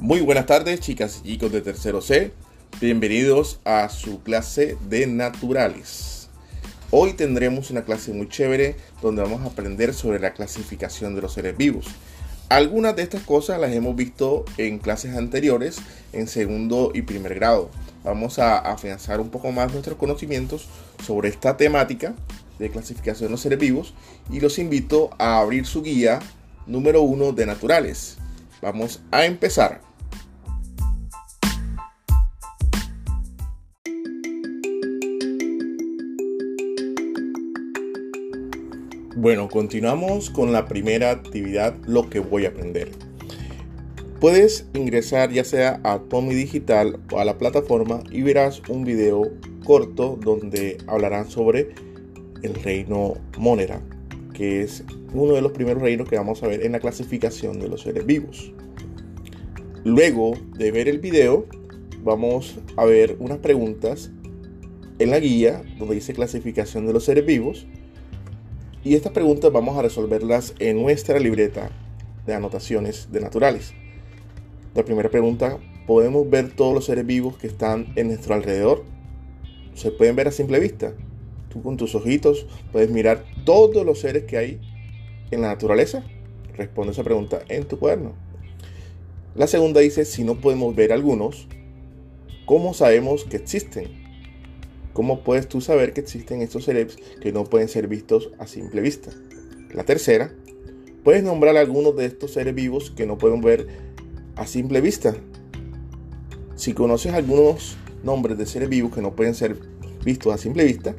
Muy buenas tardes, chicas y chicos de tercero C. Bienvenidos a su clase de naturales. Hoy tendremos una clase muy chévere donde vamos a aprender sobre la clasificación de los seres vivos. Algunas de estas cosas las hemos visto en clases anteriores en segundo y primer grado. Vamos a afianzar un poco más nuestros conocimientos sobre esta temática de clasificación de los seres vivos y los invito a abrir su guía número uno de naturales. Vamos a empezar. Bueno, continuamos con la primera actividad, lo que voy a aprender. Puedes ingresar ya sea a Tommy Digital o a la plataforma y verás un video corto donde hablarán sobre el reino Monera, que es uno de los primeros reinos que vamos a ver en la clasificación de los seres vivos. Luego de ver el video, vamos a ver unas preguntas en la guía donde dice clasificación de los seres vivos y estas preguntas vamos a resolverlas en nuestra libreta de anotaciones de naturales. La primera pregunta, ¿podemos ver todos los seres vivos que están en nuestro alrededor? ¿Se pueden ver a simple vista? Tú con tus ojitos puedes mirar todos los seres que hay en la naturaleza. Responde esa pregunta en tu cuaderno. La segunda dice, si no podemos ver algunos, ¿cómo sabemos que existen? ¿Cómo puedes tú saber que existen estos seres que no pueden ser vistos a simple vista? La tercera, ¿puedes nombrar algunos de estos seres vivos que no pueden ver a simple vista? Si conoces algunos nombres de seres vivos que no pueden ser vistos a simple vista,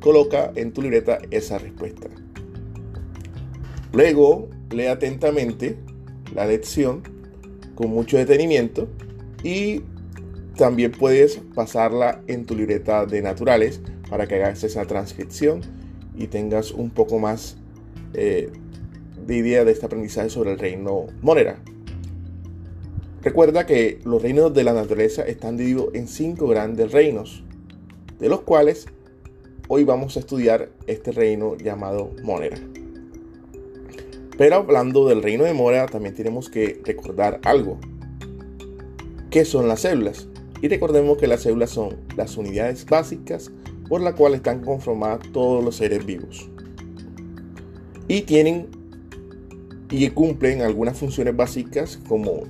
coloca en tu libreta esa respuesta. Luego, lee atentamente la lección con mucho detenimiento y también puedes pasarla en tu libreta de naturales para que hagas esa transcripción y tengas un poco más eh, de idea de este aprendizaje sobre el reino Monera. Recuerda que los reinos de la naturaleza están divididos en cinco grandes reinos, de los cuales hoy vamos a estudiar este reino llamado Monera. Pero hablando del reino de Monera, también tenemos que recordar algo. ¿Qué son las células? Y recordemos que las células son las unidades básicas por las cuales están conformadas todos los seres vivos. Y tienen y cumplen algunas funciones básicas como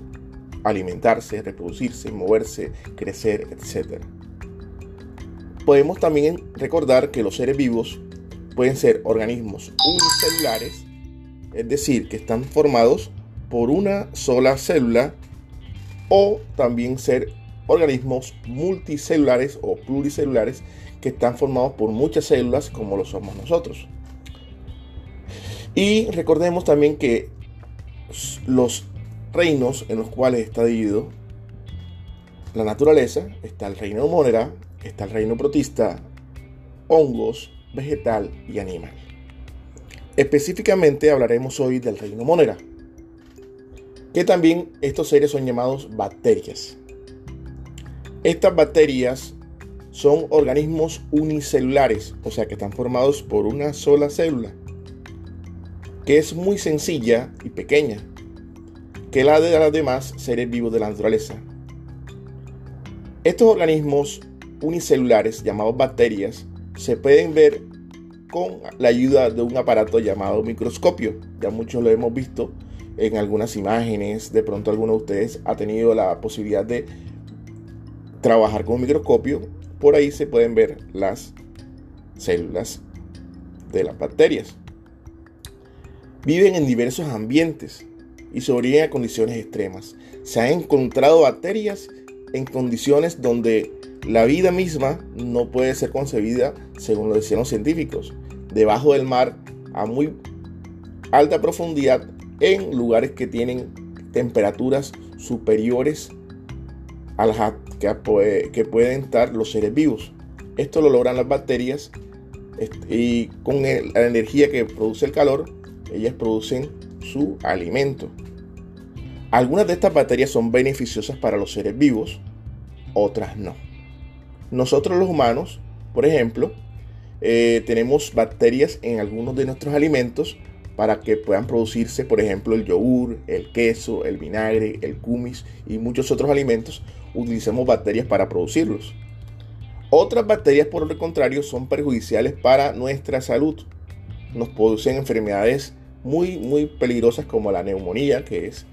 alimentarse, reproducirse, moverse, crecer, etc. Podemos también recordar que los seres vivos pueden ser organismos unicelulares, es decir, que están formados por una sola célula, o también ser organismos multicelulares o pluricelulares que están formados por muchas células como lo somos nosotros. Y recordemos también que los reinos en los cuales está dividido la naturaleza, está el reino monera, está el reino protista, hongos, vegetal y animal. Específicamente hablaremos hoy del reino monera, que también estos seres son llamados bacterias. Estas bacterias son organismos unicelulares, o sea que están formados por una sola célula, que es muy sencilla y pequeña, que la de los demás seres vivos de la naturaleza. Estos organismos unicelulares llamados bacterias se pueden ver con la ayuda de un aparato llamado microscopio. Ya muchos lo hemos visto en algunas imágenes, de pronto alguno de ustedes ha tenido la posibilidad de trabajar con un microscopio, por ahí se pueden ver las células de las bacterias. Viven en diversos ambientes y sobreviven a condiciones extremas. Se han encontrado bacterias en condiciones donde la vida misma no puede ser concebida, según lo decían los científicos, debajo del mar a muy alta profundidad en lugares que tienen temperaturas superiores a las que, pueden estar los seres vivos. Esto lo logran las bacterias y con la energía que produce el calor, ellas producen su alimento. Algunas de estas bacterias son beneficiosas para los seres vivos, otras no. Nosotros los humanos, por ejemplo, eh, tenemos bacterias en algunos de nuestros alimentos para que puedan producirse, por ejemplo, el yogur, el queso, el vinagre, el kumis y muchos otros alimentos, utilicemos bacterias para producirlos. Otras bacterias, por el contrario, son perjudiciales para nuestra salud. Nos producen enfermedades muy, muy peligrosas como la neumonía, que es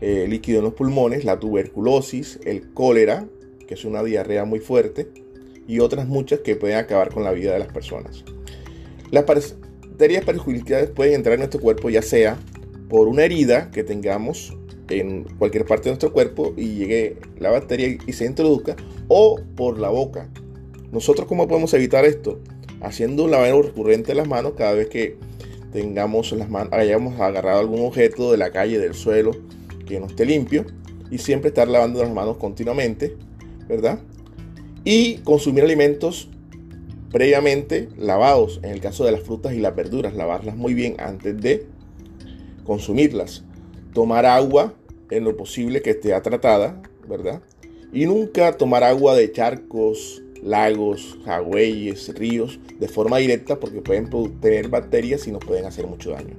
eh, líquido en los pulmones, la tuberculosis, el cólera, que es una diarrea muy fuerte, y otras muchas que pueden acabar con la vida de las personas. Bacterias perjudiciales pueden entrar en nuestro cuerpo ya sea por una herida que tengamos en cualquier parte de nuestro cuerpo y llegue la bacteria y se introduzca o por la boca. Nosotros cómo podemos evitar esto? Haciendo un lavado recurrente de las manos cada vez que tengamos las manos, hayamos agarrado algún objeto de la calle, del suelo, que no esté limpio y siempre estar lavando las manos continuamente, ¿verdad? Y consumir alimentos previamente lavados, en el caso de las frutas y las verduras, lavarlas muy bien antes de consumirlas. Tomar agua en lo posible que esté tratada, ¿verdad? Y nunca tomar agua de charcos, lagos, jagüeyes, ríos de forma directa porque pueden tener bacterias y nos pueden hacer mucho daño.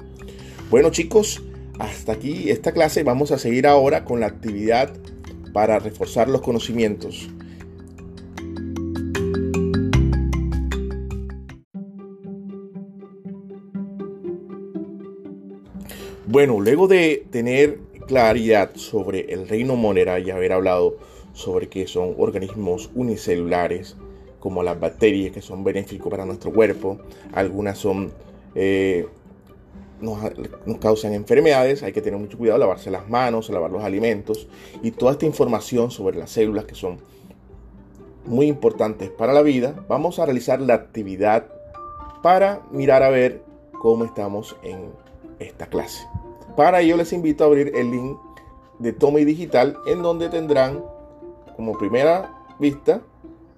Bueno chicos, hasta aquí esta clase. Vamos a seguir ahora con la actividad para reforzar los conocimientos. Bueno, luego de tener claridad sobre el reino monera y haber hablado sobre que son organismos unicelulares, como las bacterias que son benéficos para nuestro cuerpo, algunas son eh, nos, causan enfermedades, hay que tener mucho cuidado, lavarse las manos, lavar los alimentos y toda esta información sobre las células que son muy importantes para la vida, vamos a realizar la actividad para mirar a ver cómo estamos en esta clase. Para ello les invito a abrir el link de Tommy Digital en donde tendrán como primera vista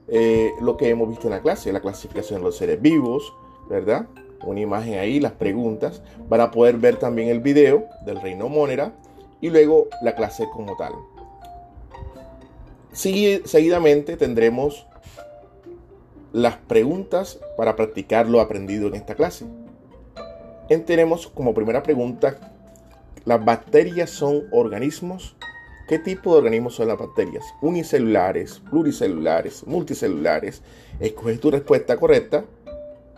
eh, lo que hemos visto en la clase, la clasificación de los seres vivos, ¿verdad? una imagen ahí, las preguntas, para poder ver también el video del Reino Monera y luego la clase como tal. seguidamente tendremos las preguntas para practicar lo aprendido en esta clase. Tenemos como primera pregunta, ¿las bacterias son organismos? ¿Qué tipo de organismos son las bacterias? Unicelulares, pluricelulares, multicelulares. Escoge tu respuesta correcta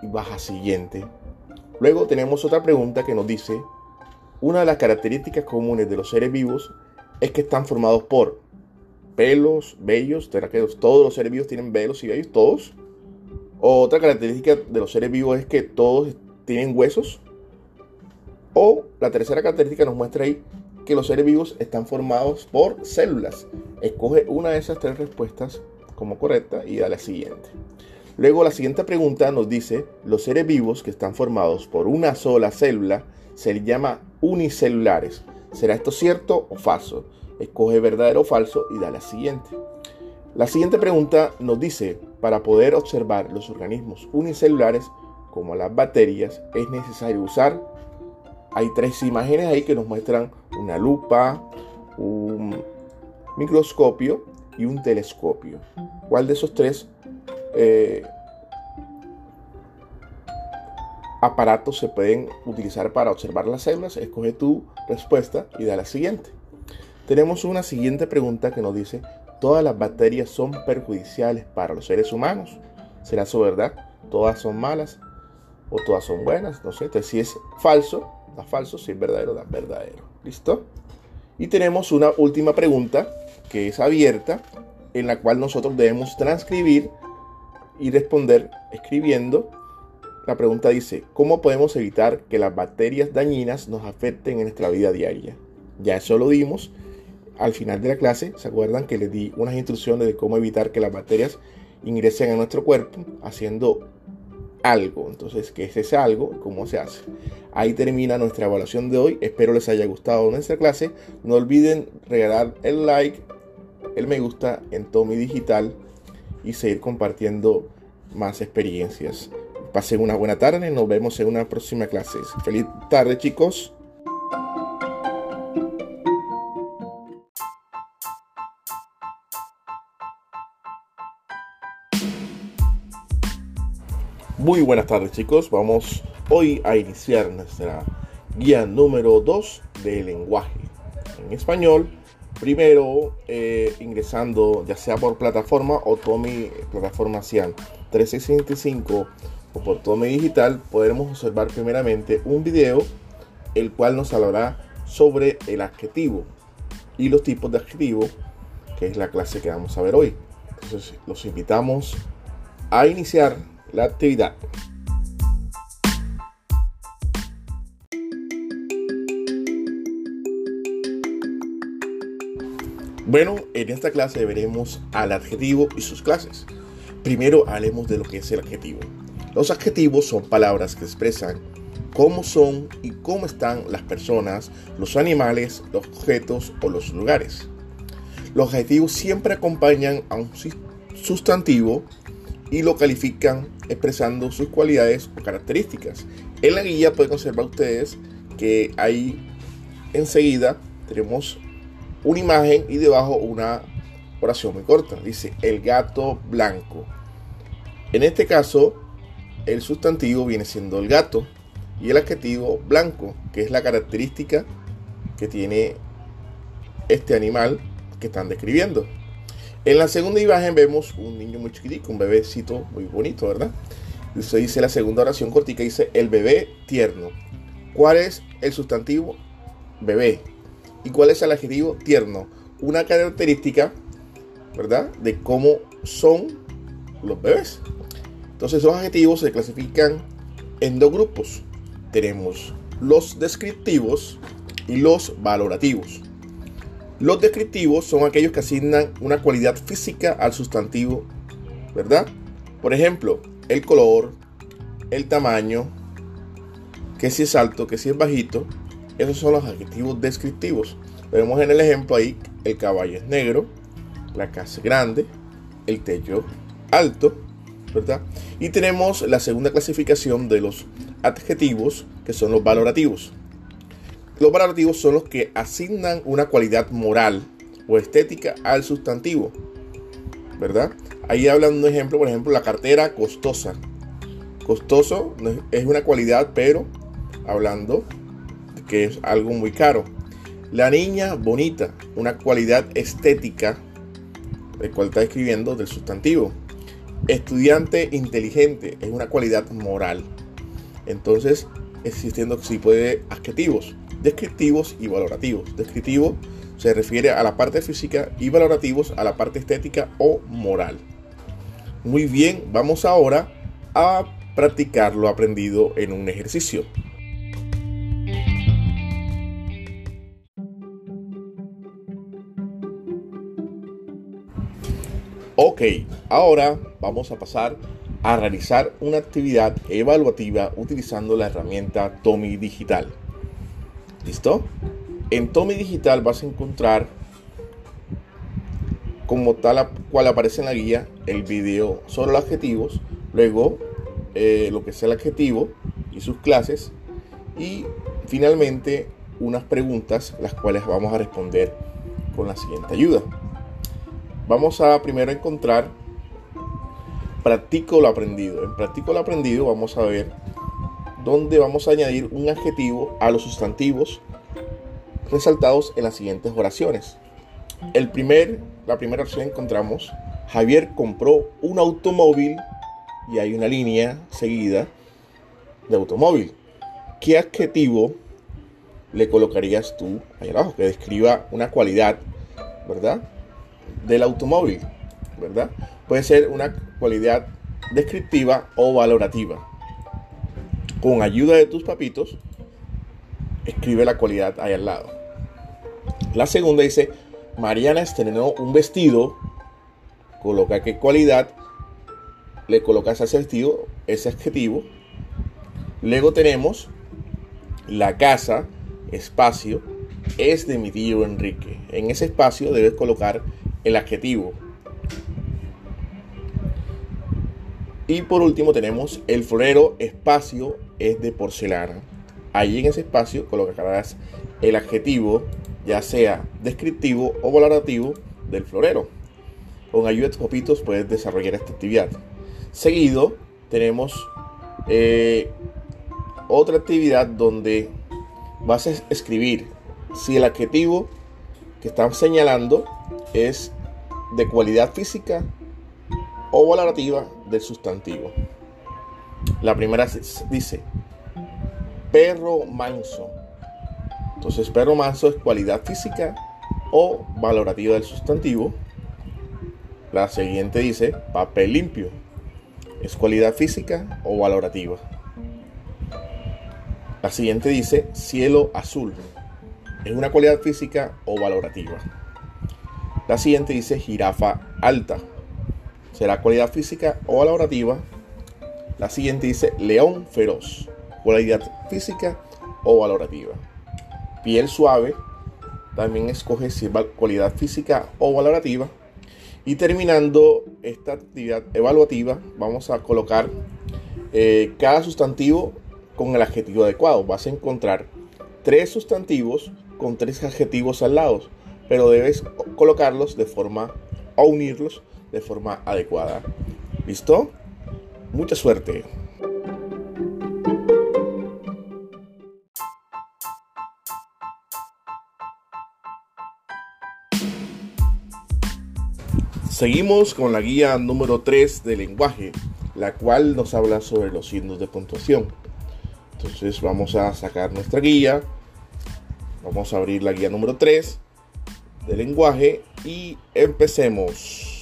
y baja siguiente. Luego tenemos otra pregunta que nos dice, una de las características comunes de los seres vivos es que están formados por pelos, vellos. Todos los seres vivos tienen velos y vellos, todos. Otra característica de los seres vivos es que todos tienen huesos. O la tercera característica nos muestra ahí que los seres vivos están formados por células. Escoge una de esas tres respuestas como correcta y da la siguiente. Luego la siguiente pregunta nos dice, los seres vivos que están formados por una sola célula se les llama unicelulares. ¿Será esto cierto o falso? Escoge verdadero o falso y da la siguiente. La siguiente pregunta nos dice, para poder observar los organismos unicelulares, como las bacterias, es necesario usar, hay tres imágenes ahí que nos muestran una lupa, un microscopio y un telescopio. ¿Cuál de esos tres eh, aparatos se pueden utilizar para observar las células. Escoge tu respuesta y da la siguiente. Tenemos una siguiente pregunta que nos dice, ¿todas las bacterias son perjudiciales para los seres humanos? ¿Será eso verdad? ¿Todas son malas? ¿O todas son buenas? No sé. Entonces, si es falso, da falso. Si es verdadero, da verdadero. ¿Listo? Y tenemos una última pregunta que es abierta, en la cual nosotros debemos transcribir y responder escribiendo. La pregunta dice, ¿cómo podemos evitar que las bacterias dañinas nos afecten en nuestra vida diaria? Ya eso lo dimos al final de la clase. ¿Se acuerdan que les di unas instrucciones de cómo evitar que las bacterias ingresen a nuestro cuerpo haciendo algo? Entonces, ¿qué es ese algo? ¿Cómo se hace? Ahí termina nuestra evaluación de hoy. Espero les haya gustado nuestra clase. No olviden regalar el like, el me gusta en Tommy Digital y seguir compartiendo más experiencias. Pasen una buena tarde, nos vemos en una próxima clase. Feliz tarde chicos. Muy buenas tardes chicos, vamos hoy a iniciar nuestra Guía número 2 de lenguaje. En español, primero eh, ingresando ya sea por plataforma o Tommy plataforma Cian 365 o por Tommy Digital, podremos observar primeramente un video el cual nos hablará sobre el adjetivo y los tipos de adjetivo, que es la clase que vamos a ver hoy. Entonces, los invitamos a iniciar la actividad. Bueno, en esta clase veremos al adjetivo y sus clases. Primero hablemos de lo que es el adjetivo. Los adjetivos son palabras que expresan cómo son y cómo están las personas, los animales, los objetos o los lugares. Los adjetivos siempre acompañan a un sustantivo y lo califican expresando sus cualidades o características. En la guía pueden observar ustedes que ahí enseguida tenemos una imagen y debajo una oración muy corta. Dice el gato blanco. En este caso, el sustantivo viene siendo el gato y el adjetivo blanco, que es la característica que tiene este animal que están describiendo. En la segunda imagen vemos un niño muy chiquitico, un bebecito muy bonito, ¿verdad? Se dice la segunda oración cortica, dice el bebé tierno. ¿Cuál es el sustantivo? Bebé. ¿Y cuál es el adjetivo tierno? Una característica, ¿verdad? De cómo son los bebés. Entonces, esos adjetivos se clasifican en dos grupos. Tenemos los descriptivos y los valorativos. Los descriptivos son aquellos que asignan una cualidad física al sustantivo, ¿verdad? Por ejemplo, el color, el tamaño, que si es alto, que si es bajito, esos son los adjetivos descriptivos. Vemos en el ejemplo ahí, el caballo es negro, la casa es grande, el techo alto, ¿verdad? Y tenemos la segunda clasificación de los adjetivos, que son los valorativos. Los valorativos son los que asignan una cualidad moral o estética al sustantivo, ¿verdad? Ahí hablan un ejemplo, por ejemplo, la cartera costosa. Costoso es una cualidad, pero hablando que es algo muy caro. La niña bonita, una cualidad estética, el cual está escribiendo del sustantivo. Estudiante inteligente es una cualidad moral. Entonces, existiendo si puede adjetivos, descriptivos y valorativos. Descriptivo se refiere a la parte física y valorativos a la parte estética o moral. Muy bien, vamos ahora a practicar lo aprendido en un ejercicio. Ok, ahora vamos a pasar a realizar una actividad evaluativa utilizando la herramienta Tommy Digital. ¿Listo? En Tommy Digital vas a encontrar como tal cual aparece en la guía el video sobre los adjetivos, luego eh, lo que es el adjetivo y sus clases y finalmente unas preguntas las cuales vamos a responder con la siguiente ayuda. Vamos a primero encontrar practico lo aprendido. En practico lo aprendido vamos a ver dónde vamos a añadir un adjetivo a los sustantivos resaltados en las siguientes oraciones. El primer, la primera oración encontramos, Javier compró un automóvil y hay una línea seguida de automóvil. ¿Qué adjetivo le colocarías tú ahí abajo que describa una cualidad, ¿verdad? del automóvil, ¿verdad? Puede ser una cualidad descriptiva o valorativa. Con ayuda de tus papitos, escribe la cualidad ahí al lado. La segunda dice, Mariana estrenó un vestido, coloca qué cualidad, le colocas ese vestido, ese adjetivo. Luego tenemos la casa, espacio, es de mi tío Enrique. En ese espacio debes colocar el adjetivo. Y por último tenemos el florero espacio es de porcelana. Ahí en ese espacio colocarás el adjetivo, ya sea descriptivo o valorativo del florero. Con ayuda de popitos puedes desarrollar esta actividad. Seguido tenemos eh, otra actividad donde vas a escribir si el adjetivo que están señalando es de cualidad física o valorativa del sustantivo. La primera dice perro manso. Entonces, perro manso es cualidad física o valorativa del sustantivo. La siguiente dice papel limpio. Es cualidad física o valorativa. La siguiente dice cielo azul. Es una cualidad física o valorativa. La siguiente dice jirafa alta. Será cualidad física o valorativa. La siguiente dice león feroz. Cualidad física o valorativa. Piel suave. También escoge si es cualidad física o valorativa. Y terminando esta actividad evaluativa, vamos a colocar eh, cada sustantivo con el adjetivo adecuado. Vas a encontrar tres sustantivos con tres adjetivos al lado, pero debes colocarlos de forma o unirlos de forma adecuada. ¿Listo? Mucha suerte. Seguimos con la guía número 3 del lenguaje, la cual nos habla sobre los signos de puntuación. Entonces vamos a sacar nuestra guía, vamos a abrir la guía número 3 del lenguaje y empecemos.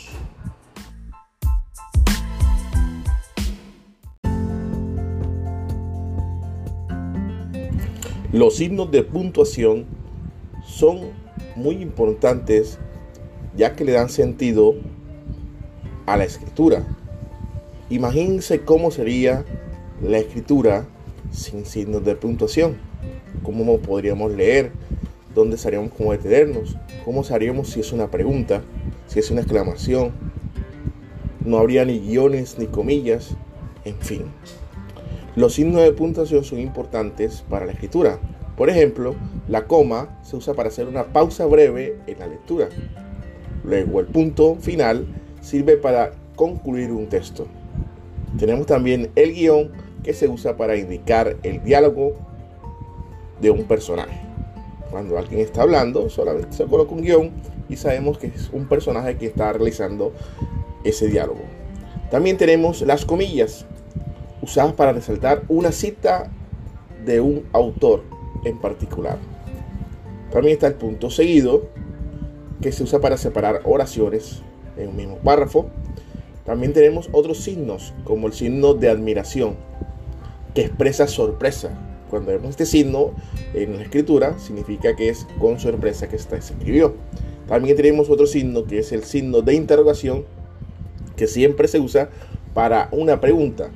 Los signos de puntuación son muy importantes ya que le dan sentido a la escritura. Imagínense cómo sería la escritura sin signos de puntuación. ¿Cómo podríamos leer? ¿Dónde estaríamos como detenernos? ¿Cómo sabríamos si es una pregunta? Si es una exclamación? No habría ni guiones ni comillas. En fin. Los signos de puntuación son importantes para la escritura. Por ejemplo, la coma se usa para hacer una pausa breve en la lectura. Luego el punto final sirve para concluir un texto. Tenemos también el guion que se usa para indicar el diálogo de un personaje. Cuando alguien está hablando, solamente se coloca un guion y sabemos que es un personaje que está realizando ese diálogo. También tenemos las comillas, usadas para resaltar una cita de un autor en particular. También está el punto seguido, que se usa para separar oraciones en un mismo párrafo. También tenemos otros signos, como el signo de admiración, que expresa sorpresa. Cuando vemos este signo en la escritura, significa que es con sorpresa que se escribió. También tenemos otro signo que es el signo de interrogación, que siempre se usa para una pregunta.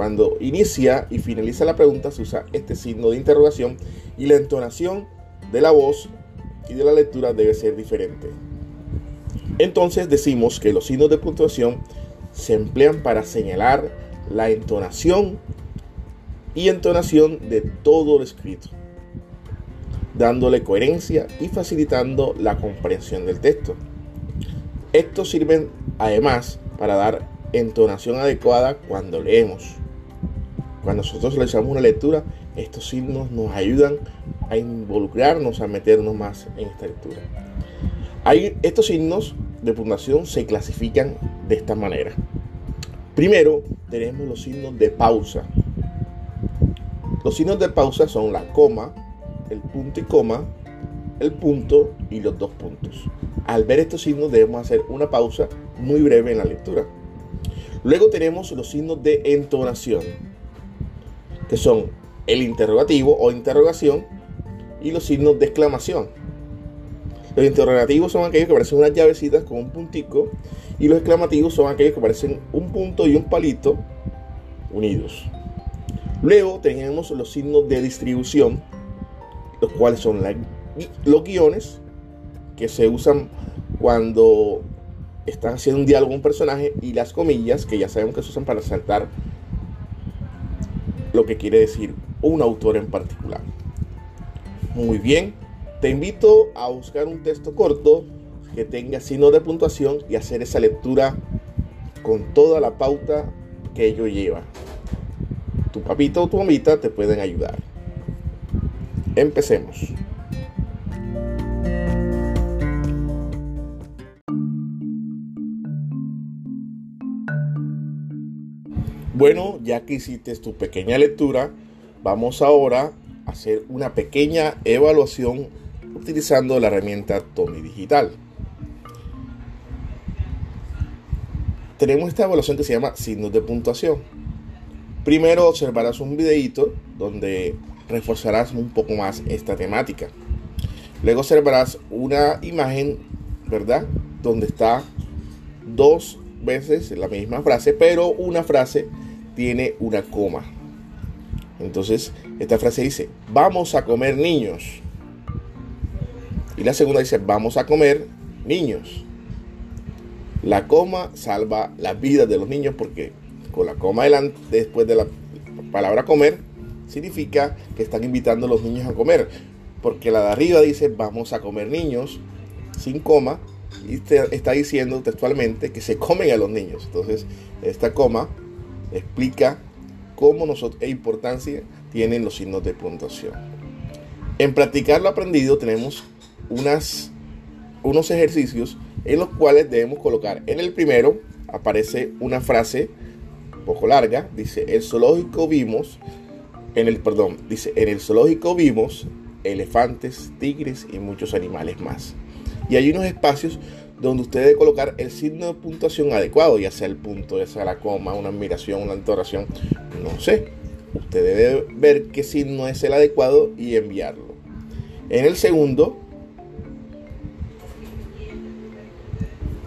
Cuando inicia y finaliza la pregunta se usa este signo de interrogación y la entonación de la voz y de la lectura debe ser diferente. Entonces decimos que los signos de puntuación se emplean para señalar la entonación y entonación de todo lo escrito, dándole coherencia y facilitando la comprensión del texto. Estos sirven además para dar entonación adecuada cuando leemos. Cuando nosotros realizamos una lectura, estos signos nos ayudan a involucrarnos, a meternos más en esta lectura. Estos signos de puntuación se clasifican de esta manera. Primero tenemos los signos de pausa. Los signos de pausa son la coma, el punto y coma, el punto y los dos puntos. Al ver estos signos debemos hacer una pausa muy breve en la lectura. Luego tenemos los signos de entonación, que son el interrogativo o interrogación y los signos de exclamación. Los interrogativos son aquellos que parecen unas llavecitas con un puntico y los exclamativos son aquellos que parecen un punto y un palito unidos. Luego tenemos los signos de distribución, los cuales son los guiones que se usan cuando están haciendo un diálogo un personaje y las comillas que ya sabemos que se usan para saltar lo que quiere decir un autor en particular. Muy bien, te invito a buscar un texto corto que tenga signo de puntuación y hacer esa lectura con toda la pauta que ello lleva tu papito o tu mamita te pueden ayudar. Empecemos. Bueno, ya que hiciste tu pequeña lectura, vamos ahora a hacer una pequeña evaluación utilizando la herramienta Tommy Digital. Tenemos esta evaluación que se llama signos de puntuación. Primero observarás un videito donde reforzarás un poco más esta temática. Luego observarás una imagen, ¿verdad? Donde está dos veces la misma frase, pero una frase tiene una coma. Entonces, esta frase dice, vamos a comer niños. Y la segunda dice, vamos a comer niños. La coma salva la vida de los niños porque con la coma delante, después de la palabra comer, significa que están invitando a los niños a comer. Porque la de arriba dice, vamos a comer niños, sin coma, y está diciendo textualmente que se comen a los niños. Entonces, esta coma explica cómo nosotros, e importancia tienen los signos de puntuación. En practicar lo aprendido tenemos unas, unos ejercicios en los cuales debemos colocar. En el primero aparece una frase un poco larga, dice, el zoológico vimos, en el, perdón, dice, en el zoológico vimos elefantes, tigres y muchos animales más. Y hay unos espacios donde usted debe colocar el signo de puntuación adecuado, ya sea el punto, ya sea la coma, una admiración, una entonación, no sé. Usted debe ver qué signo es el adecuado y enviarlo. En el segundo,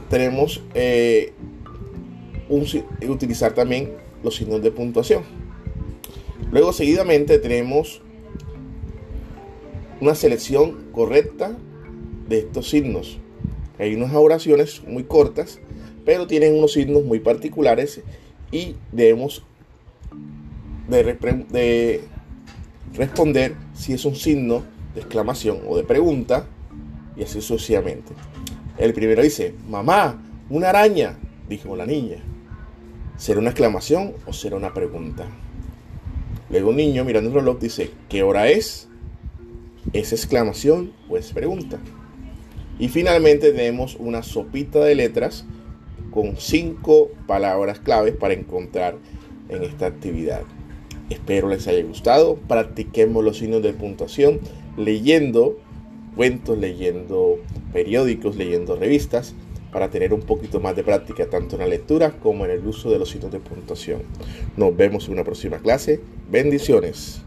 tenemos eh, utilizar también los signos de puntuación. Luego, seguidamente, tenemos una selección correcta de estos signos. Hay unas oraciones muy cortas, pero tienen unos signos muy particulares y debemos de, responder si es un signo de exclamación o de pregunta y así sucesivamente. El primero dice, mamá, una araña, dijo la niña. ¿Será una exclamación o será una pregunta? Luego un niño mirando el reloj dice, ¿qué hora es? ¿Es exclamación o es pregunta? Y finalmente tenemos una sopita de letras con cinco palabras claves para encontrar en esta actividad. Espero les haya gustado. Practiquemos los signos de puntuación leyendo cuentos, leyendo periódicos, leyendo revistas para tener un poquito más de práctica tanto en la lectura como en el uso de los signos de puntuación. Nos vemos en una próxima clase. Bendiciones.